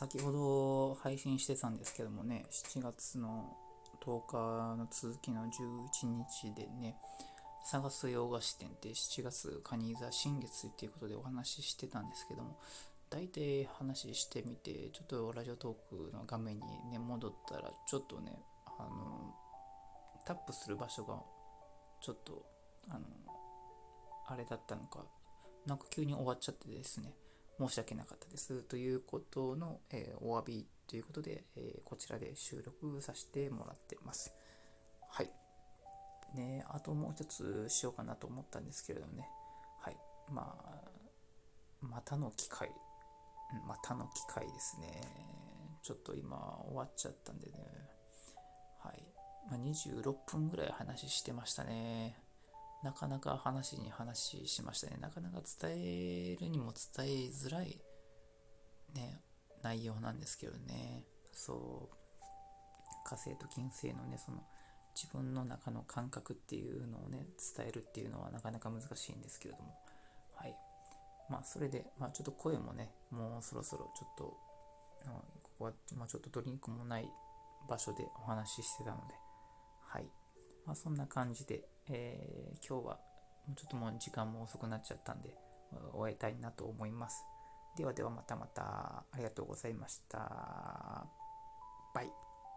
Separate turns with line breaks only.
先ほど配信してたんですけどもね、7月の10日の続きの11日でね、探す洋菓子店って7月カニ座新月っていうことでお話ししてたんですけども、大体話してみて、ちょっとラジオトークの画面にね、戻ったら、ちょっとね、あの、タップする場所が、ちょっと、あの、あれだったのか、なんか急に終わっちゃってですね、申し訳なかったですということの、えー、お詫びということで、えー、こちらで収録させてもらってます。はい。ね、あともう一つしようかなと思ったんですけれどもね、はい。まあ、またの機会、またの機会ですね。ちょっと今終わっちゃったんでね、はい。まあ、26分ぐらい話してましたね。なかなか話に話しましたね。なかなか伝えるにも伝えづらい、ね、内容なんですけどね。そう、火星と金星のね、その自分の中の感覚っていうのをね、伝えるっていうのはなかなか難しいんですけれども。はい。まあ、それで、まあ、ちょっと声もね、もうそろそろちょっと、ここは、まあ、ちょっとドリンクもない場所でお話ししてたので、はい。まあ、そんな感じで、えー、今日はもうちょっともう時間も遅くなっちゃったんで、終えたいなと思います。ではではまたまたありがとうございました。バイ。